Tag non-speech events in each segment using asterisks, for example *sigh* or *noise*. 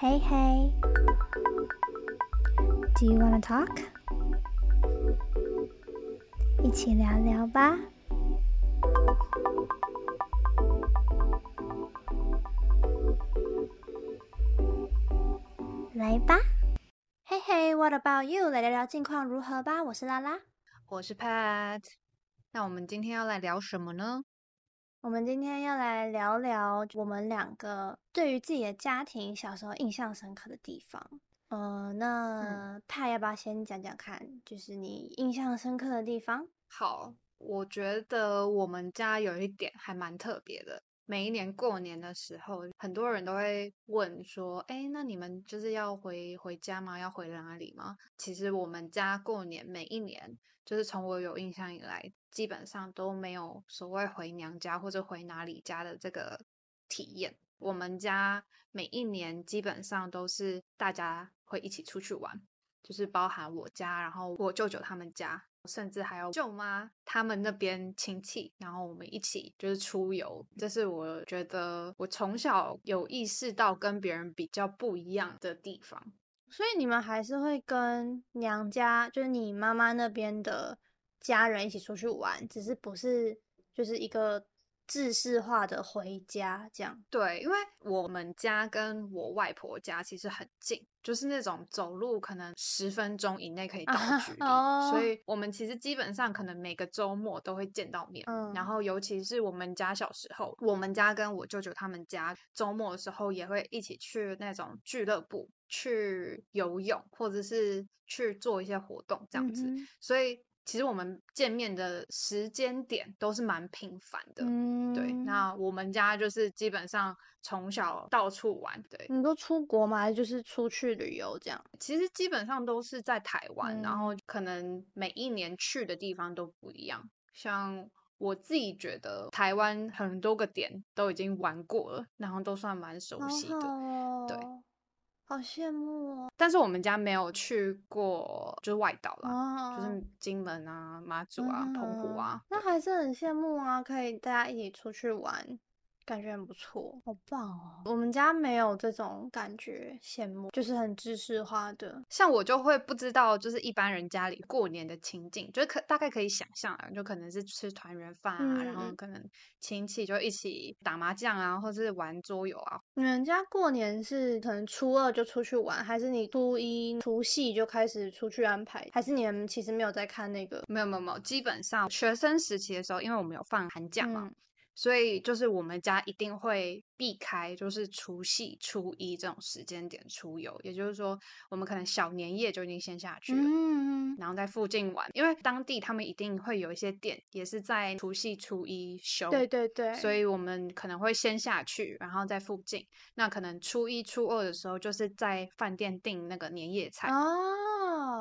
Hey, hey. Do you wanna talk? 一起聊聊吧。来吧。嘿嘿，What about you？来聊聊近况如何吧。我是拉拉，我是 Pat。那我们今天要来聊什么呢？我们今天要来聊聊我们两个对于自己的家庭小时候印象深刻的地方。呃，那他要不要先讲讲看，就是你印象深刻的地方？好，我觉得我们家有一点还蛮特别的。每一年过年的时候，很多人都会问说：“哎，那你们就是要回回家吗？要回哪里吗？”其实我们家过年每一年，就是从我有印象以来，基本上都没有所谓回娘家或者回哪里家的这个体验。我们家每一年基本上都是大家会一起出去玩，就是包含我家，然后我舅舅他们家。甚至还有舅妈他们那边亲戚，然后我们一起就是出游，这是我觉得我从小有意识到跟别人比较不一样的地方。所以你们还是会跟娘家，就是你妈妈那边的家人一起出去玩，只是不是就是一个。制式化的回家，这样对，因为我们家跟我外婆家其实很近，就是那种走路可能十分钟以内可以到的 *laughs* 距离，所以我们其实基本上可能每个周末都会见到面。然后尤其是我们家小时候，我们家跟我舅舅他们家周末的时候也会一起去那种俱乐部去游泳，或者是去做一些活动这样子，所以。其实我们见面的时间点都是蛮频繁的，对。那我们家就是基本上从小到处玩，对。你都出国吗？还是就是出去旅游这样？其实基本上都是在台湾，然后可能每一年去的地方都不一样。像我自己觉得台湾很多个点都已经玩过了，然后都算蛮熟悉的，对。好羡慕哦！但是我们家没有去过，就是外岛啦，就是金门啊、马祖啊、澎湖啊。那还是很羡慕啊，可以大家一起出去玩。感觉很不错，好棒哦！我们家没有这种感觉，羡慕就是很知识化的。像我就会不知道，就是一般人家里过年的情景，就是可大概可以想象啊，就可能是吃团圆饭啊，然后可能亲戚就一起打麻将啊，或者是玩桌游啊。你们家过年是可能初二就出去玩，还是你初一除夕就开始出去安排？还是你们其实没有在看那个？没有没有没有，基本上学生时期的时候，因为我们有放寒假嘛。所以就是我们家一定会避开，就是除夕、初一这种时间点出游。也就是说，我们可能小年夜就已经先下去了，嗯然后在附近玩，因为当地他们一定会有一些店，也是在除夕、初一休。对对对。所以我们可能会先下去，然后在附近。那可能初一、初二的时候，就是在饭店订那个年夜菜。哦。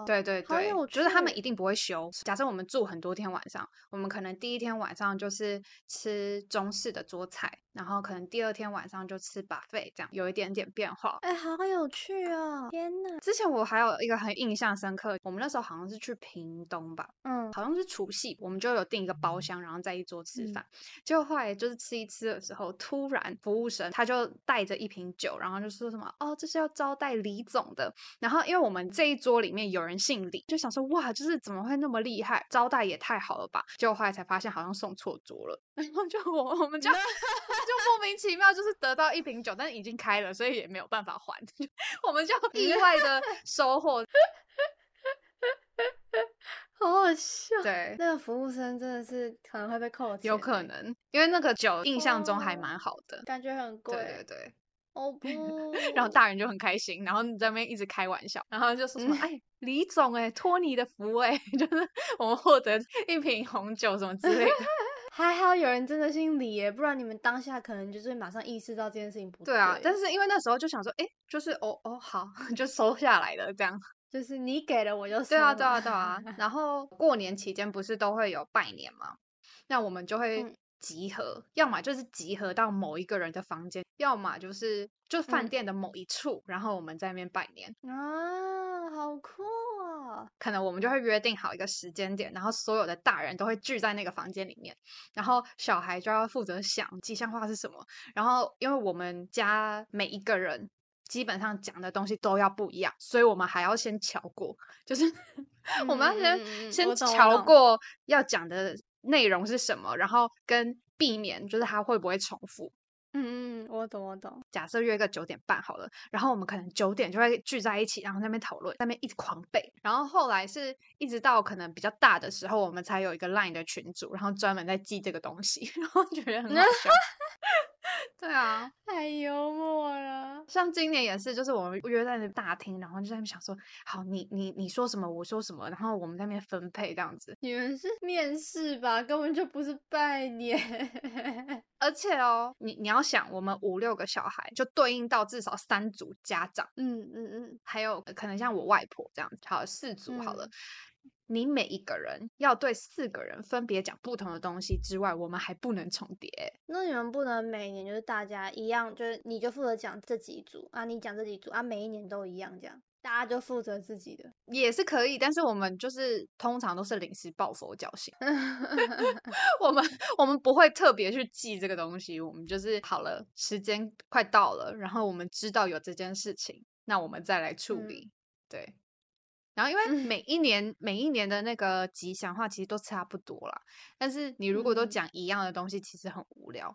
对对对，就是他们一定不会休。假设我们住很多天晚上，我们可能第一天晚上就是吃。中式的桌菜，然后可能第二天晚上就吃 buffet，这样有一点点变化。哎，好有趣哦！天哪，之前我还有一个很印象深刻，我们那时候好像是去屏东吧，嗯，好像是除夕，我们就有订一个包厢，然后在一桌吃饭。结果后来就是吃一吃的时候，突然服务生他就带着一瓶酒，然后就说什么哦，这是要招待李总的。然后因为我们这一桌里面有人姓李，就想说哇，就是怎么会那么厉害，招待也太好了吧？结果后来才发现好像送错桌了，然后就。我我们就 *laughs* 就莫名其妙，就是得到一瓶酒，但是已经开了，所以也没有办法还。*laughs* 我们就意外的 *laughs* 收获，好好笑。对，那个服务生真的是可能会被扣钱，有可能，因为那个酒印象中还蛮好的，感觉很贵。对对对，哦 *laughs* 不，然后大人就很开心，然后你在那边一直开玩笑，然后就说什么哎，李总哎，托你的福哎，*laughs* 就是我们获得一瓶红酒什么之类的。*laughs* 还好有人真的姓李耶，不然你们当下可能就是马上意识到这件事情不对。对啊，但是因为那时候就想说，哎，就是哦哦好，就收下来了，这样。就是你给了我就对啊对啊对啊。然后过年期间不是都会有拜年吗？那我们就会。集合，要么就是集合到某一个人的房间，要么就是就饭店的某一处，然后我们在那边拜年啊，好酷啊！可能我们就会约定好一个时间点，然后所有的大人都会聚在那个房间里面，然后小孩就要负责想吉祥话是什么。然后因为我们家每一个人基本上讲的东西都要不一样，所以我们还要先瞧过，就是 *laughs* 我们要先、先瞧过要讲的内容是什么，然后跟避免就是它会不会重复。嗯嗯，嗯我懂我懂。假设约个九点半好了，然后我们可能九点就会聚在一起，然后在那边讨论，在那边一直狂背。然后后来是一直到可能比较大的时候，我们才有一个 LINE 的群组，然后专门在记这个东西，*laughs* 然后觉得很好笑。*laughs* *laughs* 对啊，太幽默了。像今年也是，就是我们约在那大厅，然后就在那边想说，好，你你你说什么，我说什么，然后我们在那边分配这样子。你们是面试吧？根本就不是拜年。*laughs* 而且哦，你你要想，我们五六个小孩，就对应到至少三组家长。嗯嗯嗯，还有可能像我外婆这样，好四组好了。嗯你每一个人要对四个人分别讲不同的东西之外，我们还不能重叠。那你们不能每年就是大家一样，就是你就负责讲这几组啊，你讲这几组啊，每一年都一样这样，大家就负责自己的。也是可以，但是我们就是通常都是临时抱佛脚型，*laughs* 我们我们不会特别去记这个东西，我们就是好了，时间快到了，然后我们知道有这件事情，那我们再来处嗯理。对，然后因为嗯。每一年、每一年的那个吉祥话其实都差不多啦，但是你如果都嗯。讲一样的东西，其实很无聊，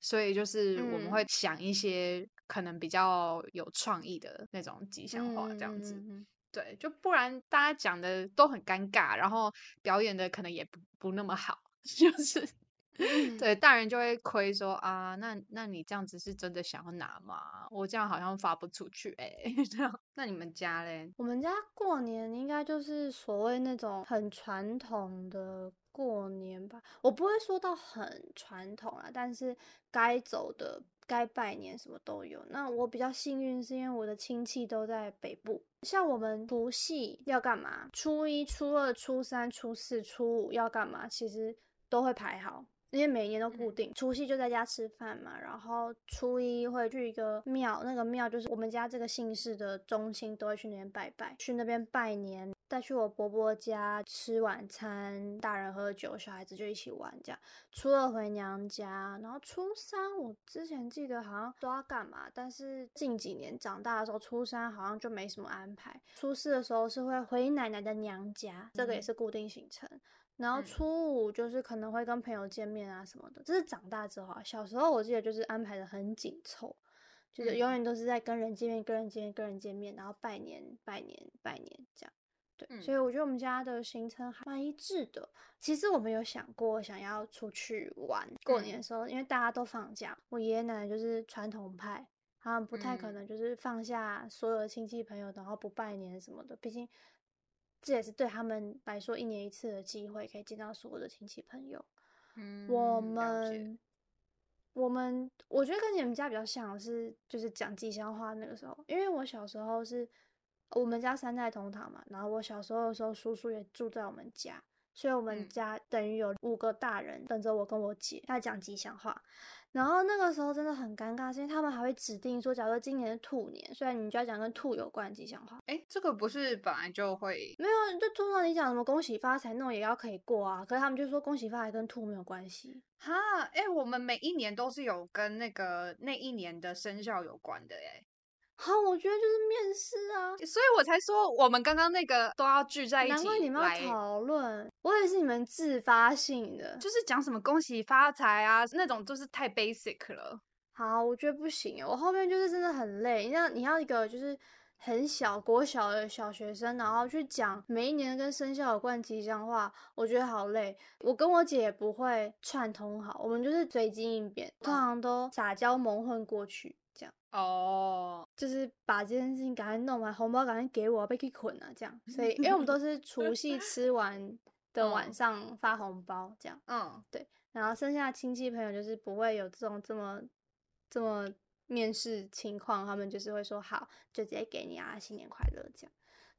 所以就是我们会嗯想一些可能比较有创意的那种吉祥话，这样子。对，就不然大家讲的都很尴尬，然后表演的可能也不不那么好，*laughs* 就是嗯 *laughs* 对大人就会亏说啊，那那你这样子是真的想要拿吗？我这样好像发不出去哎、*laughs* 这样那你们家嘞？我们家过年应该就是所谓那种很传统的过年吧，我不会说到很传统啦，但是该走的、该拜年什么都有。那我比较幸运，是因为我的亲戚都在北部，像我们除夕要干嘛，初一、初二、初三、初四、初五要干嘛，其实都会排好。因为每年都固定，除夕就在家吃饭嘛，然后初一会去一个庙，那个庙就是我们家这个姓氏的中心，都会去那边拜拜，去那边拜年，再去我伯伯家吃晚餐，大人喝酒，小孩子就一起玩这样。初二回娘家，然后初三我之前记得好像都要干嘛，但是近几年长大的时候，初三好像就没什么安排。初四的时候是会回奶奶的娘家，这个也嗯是固定行程。然后嗯初五就是可能会跟朋友见面啊什么的，这是长大之后啊。小时候我记得就是安排的很紧凑，就是嗯永远都是在跟人见面、跟人见面、跟人见面，然后拜年、拜年、拜年这样。对，嗯所以我觉得我们家的行程还蛮一致的。其实我们有想过想要出去玩，过年嗯的时候，因为大家都放假，我爷爷奶奶就是传统派，他们不太可嗯能就是放下所有的亲戚朋友，然后不拜年什么的。毕竟这也是对他们来说一年一次的机会，可以见到所有的亲戚朋友。嗯我们我们我觉得跟你们家比较像的是，就是讲吉祥话那个时候，因为我小时候是我们家三代同堂嘛，然后我小时候的时候，叔叔也住在我们家，所以我们嗯家等于有五个大人等着我跟我姐在讲吉祥话。然后那个时候真的很尴尬，是因为他们还会指定说，假如说今年是兔年，所以你就要讲跟兔有关的吉祥话。哎，这个不是本来就会没有，就通常你讲什么恭喜发财那种也要可以过啊，可是他们就说恭喜发财跟兔没有关系。哈？哎，我们每一年都是有跟那个那一年的生肖有关的哎。好，我觉得就是面试啊，所以我才说我们刚刚那个都要聚在一起难怪你们要讨论，我以为是你们自发性的。就是讲什么恭喜发财啊，那种就是太 basic 了。好，我觉得不行，我后面就是真的很累。你要你要一个就是很小国小的小学生，然后去讲每一年跟生肖有关吉祥话，我觉得好累。我跟我姐也不会串通好，我们就是随机应变，通常都撒娇蒙混过去，哦，就是把这件事情赶快弄完，红包赶快给我，被去捆了这样。所以因为我们都是除夕吃完 *laughs* 的晚嗯上发红包这样。嗯，对然后剩下的亲戚朋友就是不会有这种这么这么面试情况，他们就是会说好，就直接给你啊，新年快乐这样。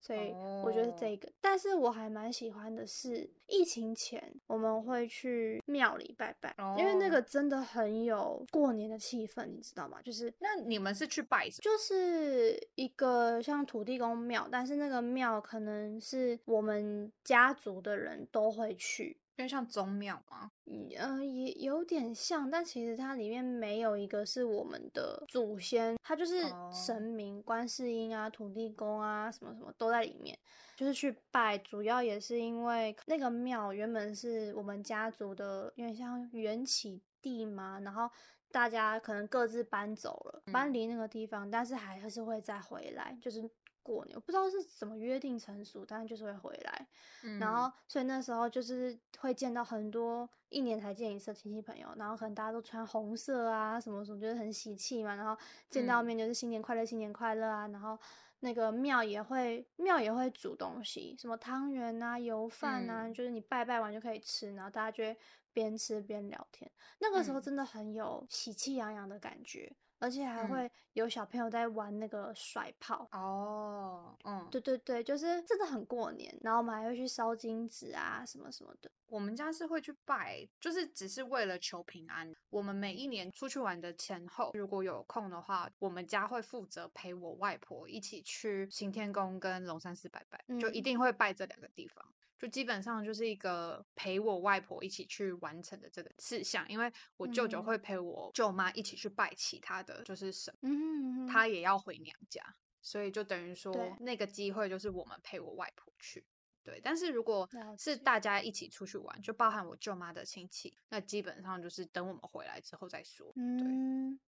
所以我觉得是这个，但是我还蛮喜欢的是，疫情前我们会去庙里拜拜，因为那哦个真的很有过年的气氛，你知道吗？就是那你们是去拜什么？就是一个像土地公庙，但是那个庙可能是我们家族的人都会去，因为像宗庙吗，嗯，呃，也有点像，但其实它里面没有一个是我们的祖先，它就是哦神明，观世音啊、土地公啊，什么什么都在里面，就是去拜。主要也是因为那个庙原本是我们家族的，有点像缘起地嘛，然后大家可能各自搬走了，搬离那个地方，但是还是会再回来，就是过年，我不知道是怎么约定成熟，但是就是会回来。嗯然后所以那时候就是会见到很多一年才见一次的亲戚朋友，然后可能大家都穿红色啊，什么什么，就是很喜气嘛。然后见到嗯面就是新年快乐，新年快乐啊。然后那个庙也会庙也会煮东西，什么汤圆啊、油饭啊，嗯就是你拜拜完就可以吃，然后大家就会边吃边聊天。那个时候嗯真的很有喜气洋洋的感觉，而且还嗯会有小朋友在玩那个甩炮。哦，嗯，对对对，就是真的很过年，然后我们还会去烧金纸啊，什么什么的。我们家是会去拜，就是只是为了求平安。我们每一年出去玩的前后，如果有空的话，我们家会负责陪我外婆一起去行天宫跟龙山寺拜拜，就一嗯定会拜这两个地方。就基本上就是一个陪我外婆一起去完成的这个事项，因为我舅舅嗯。会陪我舅妈一起去拜其他的就是神，嗯，他也要回娘家，所以就等于说那个机会就是我们陪我外婆去。对，但是如果是大家一起出去玩，就包含我舅妈的亲戚，那基本上就是等我们回来之后再说。对，嗯，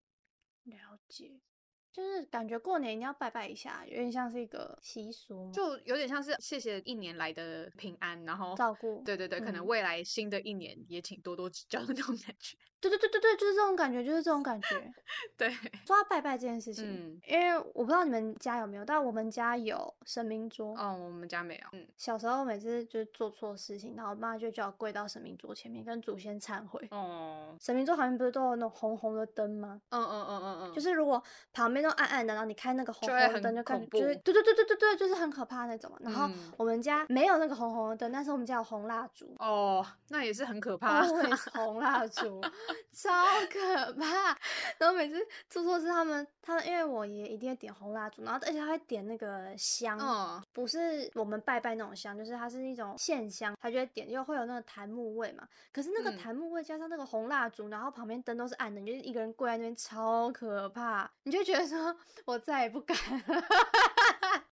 了解，就是感觉过年一定要拜拜一下，有点像是一个习俗，就有点像是谢谢一年来的平安，然后照顾。对对对，可能嗯未来新的一年也请多多指教的那种感觉。对对对对对，就是这种感觉，就是这种感觉。*laughs* 对，说到拜拜这件事情，嗯，因为我不知道你们家有没有，但我们家有神明桌。哦，我们家没有，嗯，小时候每次就是做错事情，然后我妈就叫我跪到神明桌前面跟祖先忏悔。哦，*laughs* 神明桌旁边不是都有那种红红的灯吗？嗯嗯嗯嗯嗯，就是如果旁边都暗暗的，然后你开那个红红的灯，就感恐觉就是对对对对对对，就是很可怕那种嘛。然后嗯我们家没有那个红红的灯，但是我们家有红蜡烛。哦，那也是很可怕。*laughs* 红蜡烛，超可怕。然后每次做错事，他们他们因为我爷一定会点红蜡烛，然后而且他会点那个香，哦，不是我们拜拜那种香，就是它是一种线香，他就会点，又会有那个檀木味嘛。可是那个嗯檀木味加上那个红蜡烛，然后旁边灯都是暗的，你就是一个人跪在那边，超可怕。你就觉得说，*laughs* 我再也不敢了。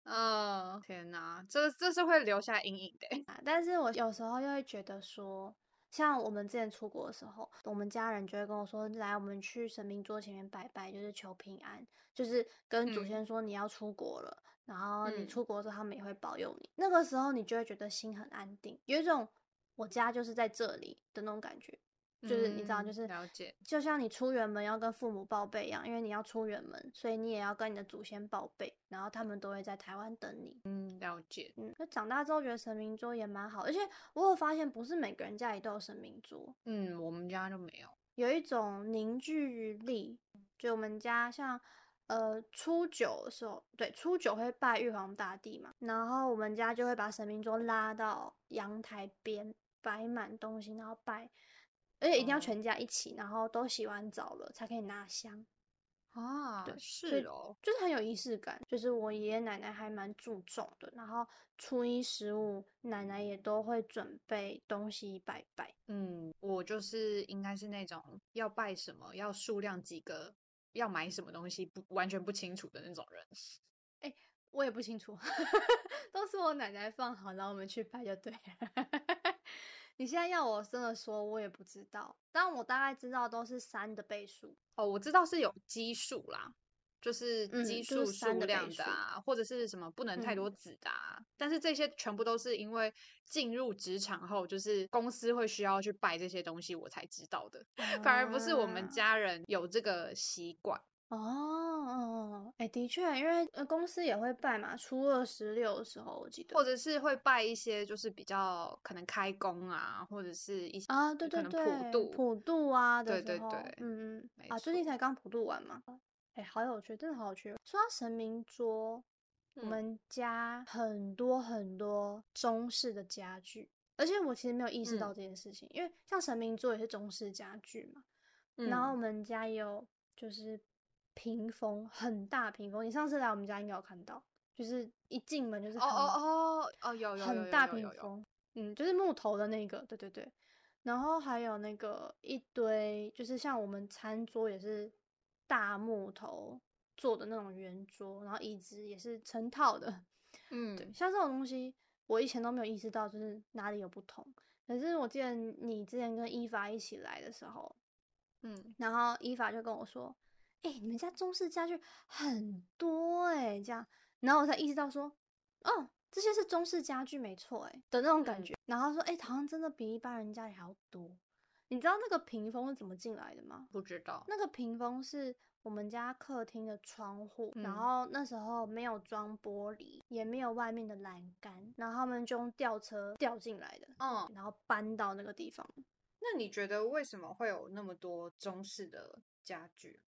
嗯，*laughs* 天哪，这这是会留下阴影的欸。啊 *laughs* 但是我有时候又会觉得说，像我们之前出国的时候，我们家人就会跟我说，来，我们去神明桌前面拜拜，就是求平安，就是跟祖嗯先说你要出国了，然后你嗯出国之后他们也会保佑你。那个时候你就会觉得心很安定，有一种我家就是在这里的那种感觉。就是你知道，嗯就是了解，就像你出远门要跟父母报备一样，因为你要出远门，所以你也要跟你的祖先报备，然后他们都会在台湾等你。嗯，了解。嗯，就长大之后觉得神明桌也蛮好，而且我有发现，不是每个人家里都有神明桌，嗯，我们家就没有。有一种凝聚力。就我们家像呃初九的时候，对，初九会拜玉皇大帝嘛，然后我们家就会把神明桌拉到阳台边，摆满东西，然后拜，而且一定要哦全家一起，然后都洗完澡了才可以拿香。啊，对是哦，就是很有仪式感，就是我爷爷奶奶还蛮注重的。然后初一十五，奶奶也都会准备东西拜拜。嗯，我就是应该是那种要拜什么，要数量几个，要买什么东西不完全不清楚的那种人。哎我也不清楚，*laughs* 都是我奶奶放好，然后我们去拜就对了。你现在要我真的说，我也不知道，但我大概知道都是三的倍数。哦，我知道是有基数啦，就是嗯基数数量的啊，或者是什么不能太多嗯子的啊。但是这些全部都是因为进入职场后，就是公司会需要去拜这些东西，我才知道的。反而不是我们啊家人有这个习惯。哦哦，哎、的确，因为呃公司也会拜嘛，初二十六的时候我记得。或者是会拜一些就是比较可能开工啊，或者是一些啊，对对对，普渡，普渡啊的时候，对对对嗯嗯啊，最近才刚普渡完嘛，哎、好有趣，真的好有趣。说到神明桌，我嗯。们家很多很多中式的家具，而且我其实没有意识到嗯。这件事情，因为像神明桌也是中式家具嘛，然后我嗯。们家也有就是屏风，很大屏风，你上次来我们家应该有看到，就是一进门就是哦很哦哦哦，有有有很有大屏风，嗯，就是木头的那个，对对对。然后还有那个一堆，就是像我们餐桌也是大木头做的那种圆桌，然后椅子也是成套的。*laughs* 嗯，对，像这种东西，我以前都没有意识到，就是哪里有不同。可是我记得你之前跟伊法一起来的时候，嗯，然后伊法就跟我说：“哎、你们家中式家具很多哎、这样。”然后我才意识到说：“哦，这些是中式家具没错哎、的那种感嗯觉。然后说：“哎、好像真的比一般人家里还要多。”你知道那个屏风是怎么进来的吗？不知道。那个屏风是我们家客厅的窗户，然嗯后那时候没有装玻璃，也没有外面的栏杆，然后他们就用吊车吊进来的，嗯，然后搬到那个地方。那你觉得为什么会有那么多中式的家具？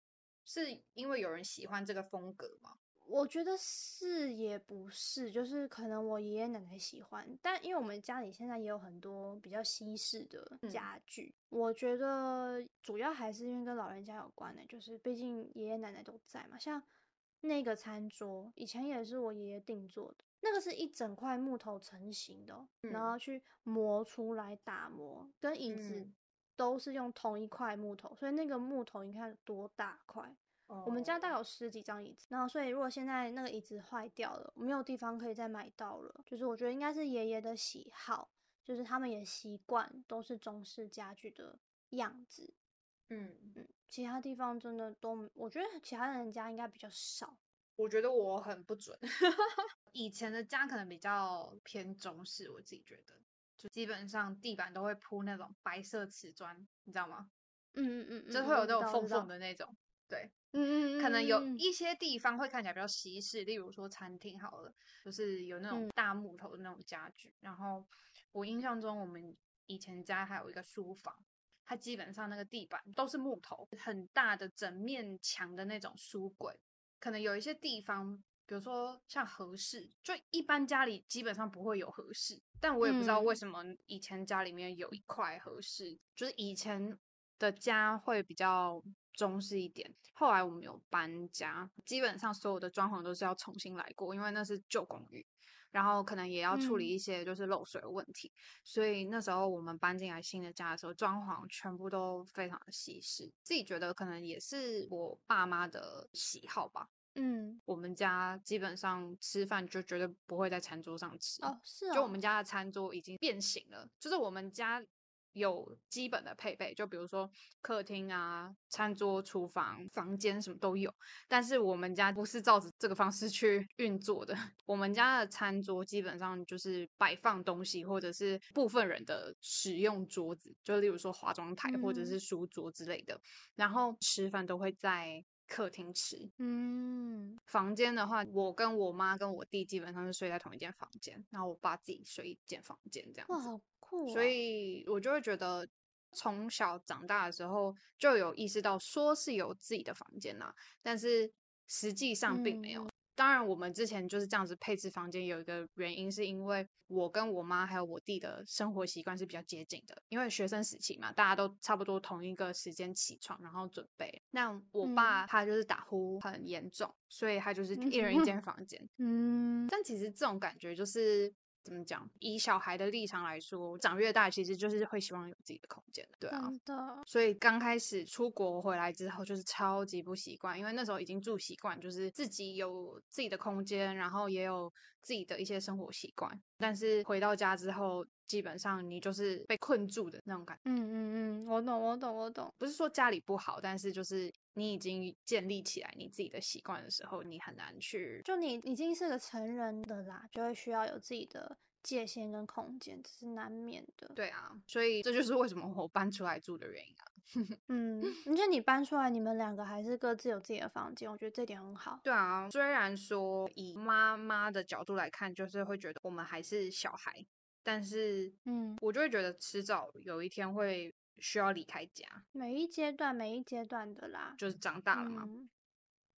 是因为有人喜欢这个风格吗？我觉得是也不是，就是可能我爷爷奶奶喜欢，但因为我们家里现在也有很多比较西式的嗯家具，我觉得主要还是因为跟老人家有关的，就是毕竟爷爷奶奶都在嘛。像那个餐桌，以前也是我爷爷定做的，那个是一整块木头成型的哦、然嗯后去磨出来打磨，跟椅子嗯都是用同一块木头，所以那个木头你看有多大块。我们家大概哦有十几张椅子，然后所以如果现在那个椅子坏掉了，没有地方可以再买到了，就是我觉得应该是爷爷的喜好，就是他们也习惯都是中式家具的样子，嗯，嗯，其他地方真的都，我觉得其他人家应该比较少，我觉得我很不准。*laughs* 以前的家可能比较偏中式，我自己觉得，就基本上地板都会铺那种白色瓷砖，你知道吗？嗯嗯嗯嗯，就会有那种缝缝的那种。对，嗯嗯嗯，可能有一些地方会看起来比较西式，例如说餐厅好了，就是有那种嗯大木头的那种家具。然后我印象中，我们以前家还有一个书房，它基本上那个地板都是木头，很大的整面墙的那种书柜。可能有一些地方，比如说像合适，就一般家里基本上不会有合适，但我也不知道为嗯什么以前家里面有一块合适，就是以前的家会比较中式一点。后来我们有搬家，基本上所有的装潢都是要重新来过，因为那是旧公寓，然后可能也要处理嗯一些就是漏水的问题，所以那时候我们搬进来新的家的时候，装潢全部都非常的西式。自己觉得可能也是我爸妈的喜好吧。嗯，我们家基本上吃饭就绝对不会在餐桌上吃，哦是哦，就我们家的餐桌已经变形了，就是我们家有基本的配备，就比如说客厅啊、餐桌、厨房、房间什么都有，但是我们家不是照着这个方式去运作的。*laughs* 我们家的餐桌基本上就是摆放东西，或者是部分人的使用桌子，就例如说化妆台或者嗯。是书桌之类的，然后吃饭都会在客厅吃，嗯房间的话，我跟我妈跟我弟基本上是睡在同一间房间，然后我爸自己睡一间房间这样哇。好酷、哦，所以我就会觉得，从小长大的时候就有意识到，说是有自己的房间啦，但是实际上并没有。嗯当然，我们之前就是这样子配置房间，有一个原因是因为我跟我妈还有我弟的生活习惯是比较接近的，因为学生时期嘛，大家都差不多同一个时间起床，然后准备。那我爸他就是打呼很严重，所以他就是一人一间房间。嗯但其实这种感觉就是怎么讲？以小孩的立场来说，长越大其实就是会希望有自己的空间的，对啊。真的，所以刚开始出国回来之后，就是超级不习惯，因为那时候已经住习惯，就是自己有自己的空间，然后也有自己的一些生活习惯。但是回到家之后，基本上你就是被困住的那种感觉。嗯嗯嗯，我懂我懂我懂，不是说家里不好，但是就是你已经建立起来你自己的习惯的时候，你很难去就你已经是个成人的啦，就会需要有自己的界限跟空间，这是难免的。，对啊，所以这就是为什么我搬出来住的原因啊。*laughs* 嗯，而且你搬出来，你们两个还是各自有自己的房间，我觉得这点很好。对啊，虽然说以妈妈的角度来看，就是会觉得我们还是小孩，但是嗯，我就会觉得迟早有一天会需要离开家，每一阶段每一阶段的啦，就是长大了嘛。嗯，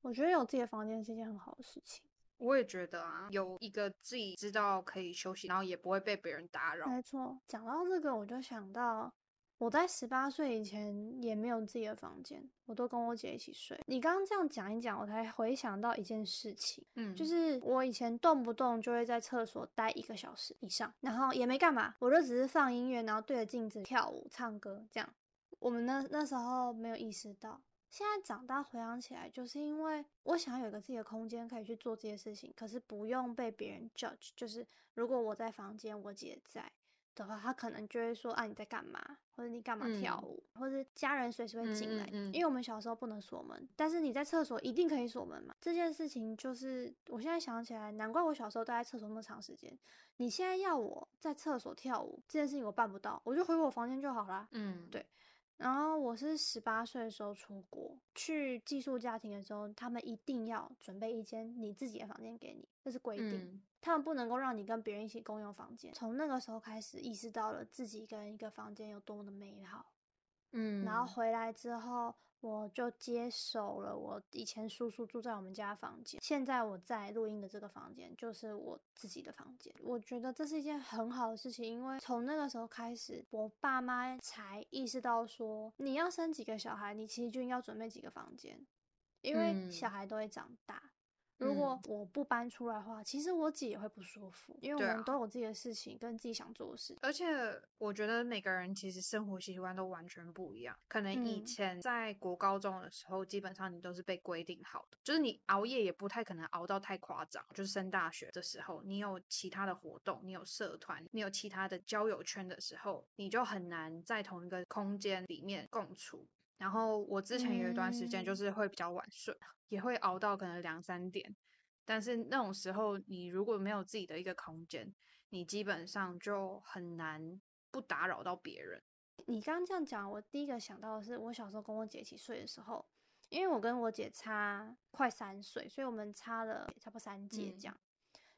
我觉得有自己的房间是一件很好的事情。我也觉得啊，有一个自己知道可以休息，然后也不会被别人打扰。没错，讲到这个，我就想到我在十八岁以前也没有自己的房间，我都跟我姐一起睡。你刚刚这样讲一讲，我才回想到一件事情，嗯，就是我以前动不动就会在厕所待一个小时以上，然后也没干嘛，我就只是放音乐，然后对着镜子跳舞、唱歌这样。我们那那时候没有意识到，现在长大回想起来，就是因为我想要有一个自己的空间可以去做这些事情，可是不用被别人 judge。就是如果我在房间，我姐在。的话，他可能就会说啊，你在干嘛？或者你干嘛跳舞？或者家人随时会进来，因为我们小时候不能锁门，但是你在厕所一定可以锁门嘛。这件事情就是我现在想起来，难怪我小时候待在厕所那么长时间。你现在要我在厕所跳舞，这件事情我办不到，我就回我房间就好啦。嗯，对。然后我是十八岁的时候出国去寄宿家庭的时候，他们一定要准备一间你自己的房间给你，这是规定。他们不能够让你跟别人一起共用房间。从那个时候开始，意识到了自己跟一个房间有多么的美好。嗯，然后回来之后。我就接手了我以前叔叔住在我们家房间，现在我在录音的这个房间就是我自己的房间。我觉得这是一件很好的事情，因为从那个时候开始，我爸妈才意识到说，你要生几个小孩，你其实就应该准备几个房间，因为小孩都会长大。如果我不搬出来的话，其实我姐也会不舒服，因为我们都有自己的事情跟自己想做的事。而且我觉得每个人其实生活习惯都完全不一样。可能以前在国高中的时候，基本上你都是被规定好的，就是你熬夜也不太可能熬到太夸张。就是升大学的时候，你有其他的活动，你有社团，你有其他的交友圈的时候，你就很难在同一个空间里面共处。然后我之前有一段时间就是会比较晚睡，也会熬到可能两三点，但是那种时候你如果没有自己的一个空间，你基本上就很难不打扰到别人。你刚刚这样讲，我第一个想到的是我小时候跟我姐一起睡的时候，因为我跟我姐差快三岁，所以我们差了差不多三届这样。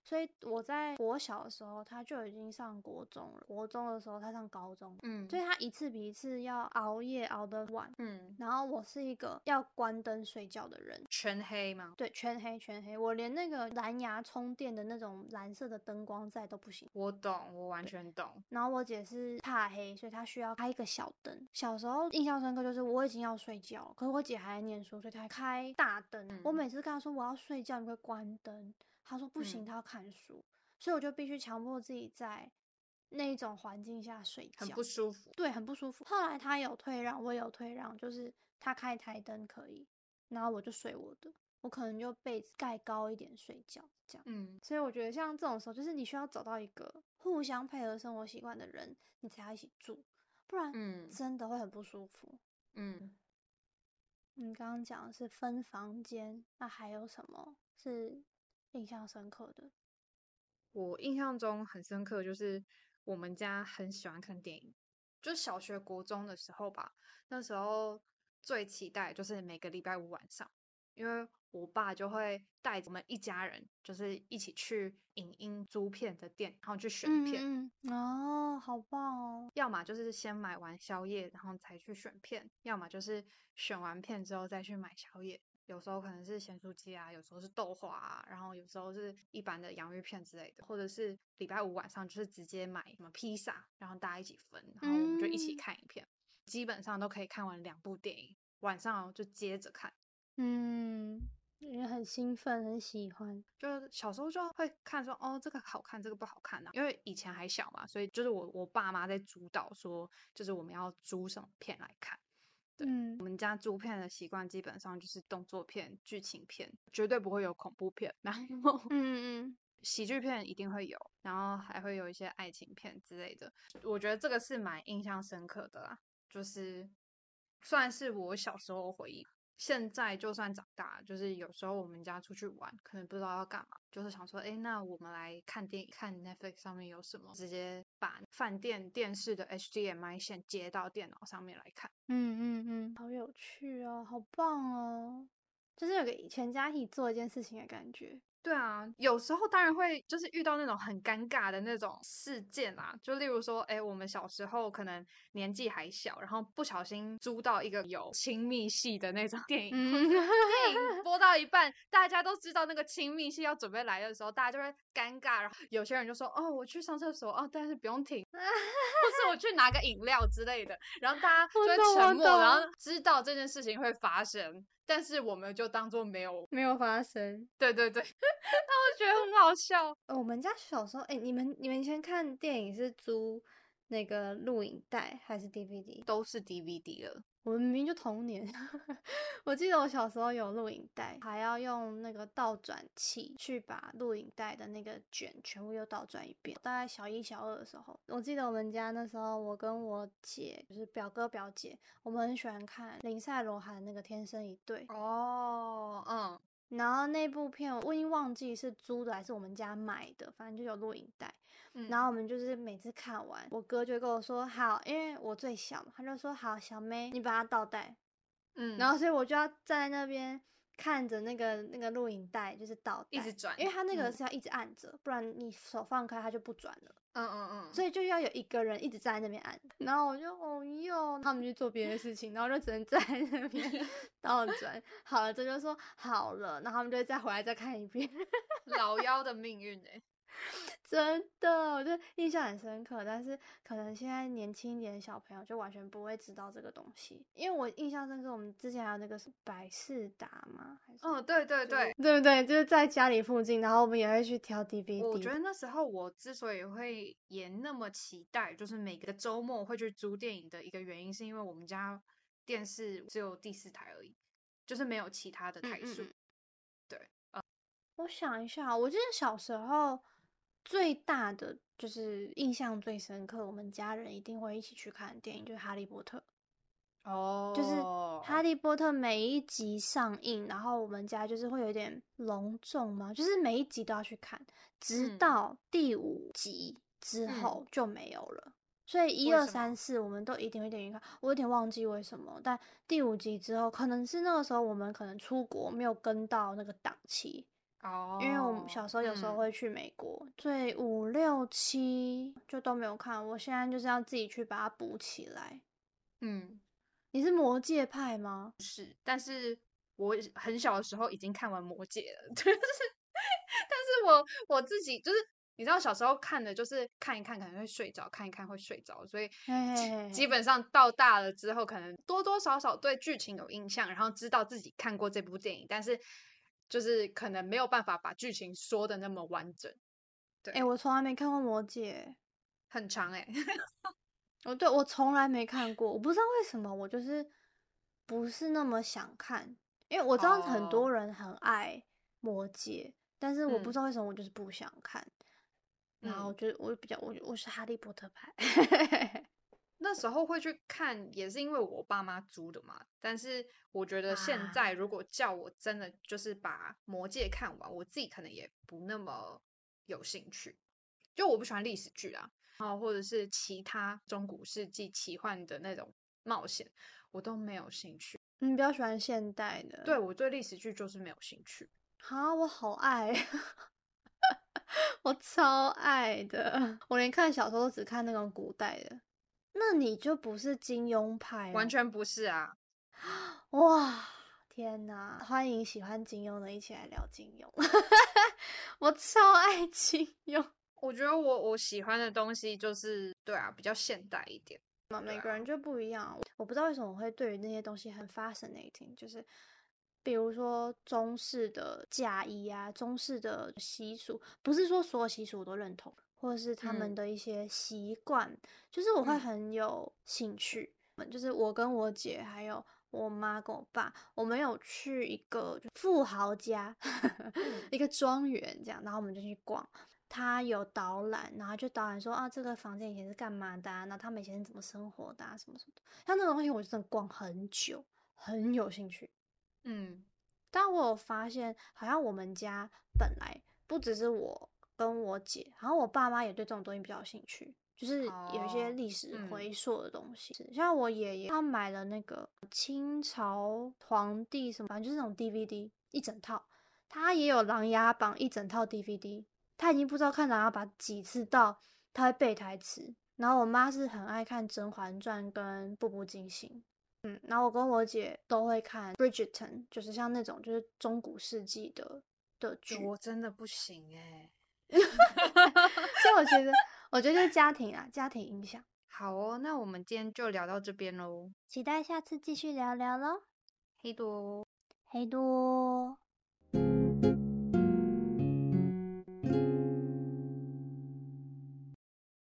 所以我在国小的时候，他就已经上国中了。国中的时候，他上高中，嗯，所以他一次比一次要熬夜熬得晚，嗯。然后我是一个要关灯睡觉的人，全黑吗？对，全黑全黑，我连那个蓝牙充电的那种蓝色的灯光在都不行。我懂，我完全懂。然后我姐是怕黑，所以她需要开一个小灯。小时候印象深刻就是我已经要睡觉，可是我姐还在念书，所以她开大灯。我每次跟她说我要睡觉，你会关灯。他说不行，他要看书，所以我就必须强迫自己在那一种环境下睡觉，很不舒服。对，很不舒服。后来他有退让，我也有退让，就是他开台灯可以，然后我就睡我的，我可能就被子盖高一点睡觉，这样。嗯，所以我觉得像这种时候，就是你需要找到一个互相配合生活习惯的人，你才要一起住，不然，嗯，真的会很不舒服。嗯，你刚刚讲的是分房间，那还有什么是？印象深刻的，我印象中很深刻，就是我们家很喜欢看电影，就小学、国中的时候吧。那时候最期待就是每个礼拜五晚上，因为我爸就会带我们一家人，就是一起去影音租片的店，然后去选片。哦，好棒哦！要么就是先买完宵夜，然后才去选片；要么就是选完片之后再去买宵夜。有时候可能是咸酥鸡啊，有时候是豆花啊，然后有时候是一般的洋芋片之类的，或者是礼拜五晚上就是直接买什么披萨，然后大家一起分，然后我们就一起看一片，基本上都可以看完两部电影，晚上就接着看。嗯，也很兴奋，很喜欢。就小时候就会看说，哦，这个好看，这个不好看啊，因为以前还小嘛，所以就是我我爸妈在主导说，就是我们要租什么片来看。嗯，我们家租片的习惯基本上就是动作片、剧情片，绝对不会有恐怖片。然后，嗯嗯，*laughs* 喜剧片一定会有，然后还会有一些爱情片之类的。我觉得这个是蛮印象深刻的啦，就是算是我小时候回忆。现在就算长大，就是有时候我们家出去玩，可能不知道要干嘛，就是想说，哎，那我们来看电影，看 Netflix 上面有什么，直接把饭店电视的 HDMI 线接到电脑上面来看。嗯嗯嗯，好有趣哦，好棒哦，就是有个全家一起做一件事情的感觉。对啊，有时候当然会就是遇到那种很尴尬的那种事件啊，就例如说，哎，我们小时候可能年纪还小，然后不小心租到一个有亲密戏的那种电影，电影播到一半，大家都知道那个亲密戏要准备来的时候，大家就会尴尬，然后有些人就说，哦，我去上厕所，哦，但是不用停，*laughs* 或是我去拿个饮料之类的，然后大家就会沉默，然后知道这件事情会发生。但是我们就当做没有没有发生，对对对，*laughs* 那我觉得很好笑。我们家小时候，哎，你们你们以前看电影是租那个录影带还是 DVD？都是 DVD 了。我们明明就童年，*laughs* 我记得我小时候有录影带，还要用那个倒转器去把录影带的那个卷全部又倒转一遍。大概小一、小二的时候，我记得我们家那时候，我跟我姐就是表哥表姐，我们很喜欢看林赛罗韩那个《天生一对》哦，嗯，然后那部片我已经忘记是租的还是我们家买的，反正就有录影带。然后我们就是每次看完，我哥就跟我说好，因为我最小嘛，他就说好，小妹你把它倒带，嗯，然后所以我就要站在那边看着那个那个录影带，就是倒一直转，因为他那个是要一直按着，不然你手放开它就不转了，嗯嗯嗯，所以就要有一个人一直站在那边按，*laughs* 然后我就哦哟，他们去做别的事情，然后就只能 *laughs* 站在那边 *laughs* 倒转，好了这就说好了，然后他们就再回来再看一遍，老妖的命运哎。真的，我就印象很深刻。但是可能现在年轻一点的小朋友就完全不会知道这个东西，因为我印象深刻，我们之前还有那个是百事达嘛？还是嗯，对对对，对不对？就是在家里附近，然后我们也会去挑 DVD。我觉得那时候我之所以会也那么期待，就是每个周末会去租电影的一个原因，是因为我们家电视只有第四台而已，就是没有其他的台数。对，呃，我想一下，我记得小时候。最大的就是印象最深刻，我们家人一定会一起去看电影，就是《哈利波特》。哦，就是《哈利波特》每一集上映，然后我们家就是会有点隆重嘛，就是每一集都要去看，直到第五集之后就没有了。所以一二三四我们都一定会点去看，我有点忘记为什么，但第五集之后，可能是那个时候我们可能出国没有跟到那个档期。哦，因为我们小时候有时候会去美国，所以五六七就都没有看。我现在就是要自己去把它补起来。嗯，你是魔界派吗？是，但是我很小的时候已经看完魔界了。*laughs* 就是，但是我我自己就是，你知道小时候看的就是看一看可能会睡着，看一看会睡着，所以基本上到大了之后，可能多多少少对剧情有印象，然后知道自己看过这部电影，但是。就是可能没有办法把剧情说的那么完整，对，哎，我从来没看过《魔戒》，很长哎，*laughs* 哦，对我从来没看过，我不知道为什么，我就是不是那么想看，因为我知道很多人很爱《魔戒》，但是我不知道为什么我就是不想看，然后我觉得我比较我我是哈利波特派。*laughs* 那时候会去看，也是因为我爸妈租的嘛。但是我觉得现在如果叫我真的就是把《魔戒》看完，我自己可能也不那么有兴趣。就我不喜欢历史剧啊，然后，或者是其他中古世纪奇幻的那种冒险，我都没有兴趣。你比较喜欢现代的？对，我对历史剧就是没有兴趣。啊，我好爱，*laughs* 我超爱的。我连看小说都只看那种古代的。那你就不是金庸派，完全不是啊！*gasps* 哇，天哪！欢迎喜欢金庸的一起来聊金庸，*laughs* 我超爱金庸。我觉得我我喜欢的东西就是对啊，比较现代一点。每个人就不一样。我不知道为什么我会对于那些东西很 fascinating，就是比如说中式的嫁衣啊，中式的习俗，不是说所有习俗我都认同。或者是他们的一些习惯，就是我会很有兴趣。就是我跟我姐还有我妈跟我爸，我们有去一个富豪家，*laughs* 一个庄园这样，然后我们就去逛。他有导览，然后就导览说啊，这个房间以前是干嘛的？那他们以前是怎么生活的？什么什么的。像那种东西，我真的逛很久，很有兴趣。嗯，但我有发现，好像我们家本来不只是我。跟我姐，然后我爸妈也对这种东西比较有兴趣，就是有一些历史回溯的东西。像我爷爷，他买了那个清朝皇帝什么，反正就是那种 DVD 一整套，他也有《琅琊榜》一整套 DVD，他已经不知道看《琅琊榜》几次到他会背台词。然后我妈是很爱看《甄嬛传》跟《步步惊心》，嗯，然后我跟我姐都会看《Bridgerton》，就是像那种就是中古世纪的的剧。我真的不行哎，*laughs* 所以我觉得，我觉得就是家庭啊，家庭影响。好哦，那我们今天就聊到这边喽，期待下次继续聊聊喽。黑多，黑多。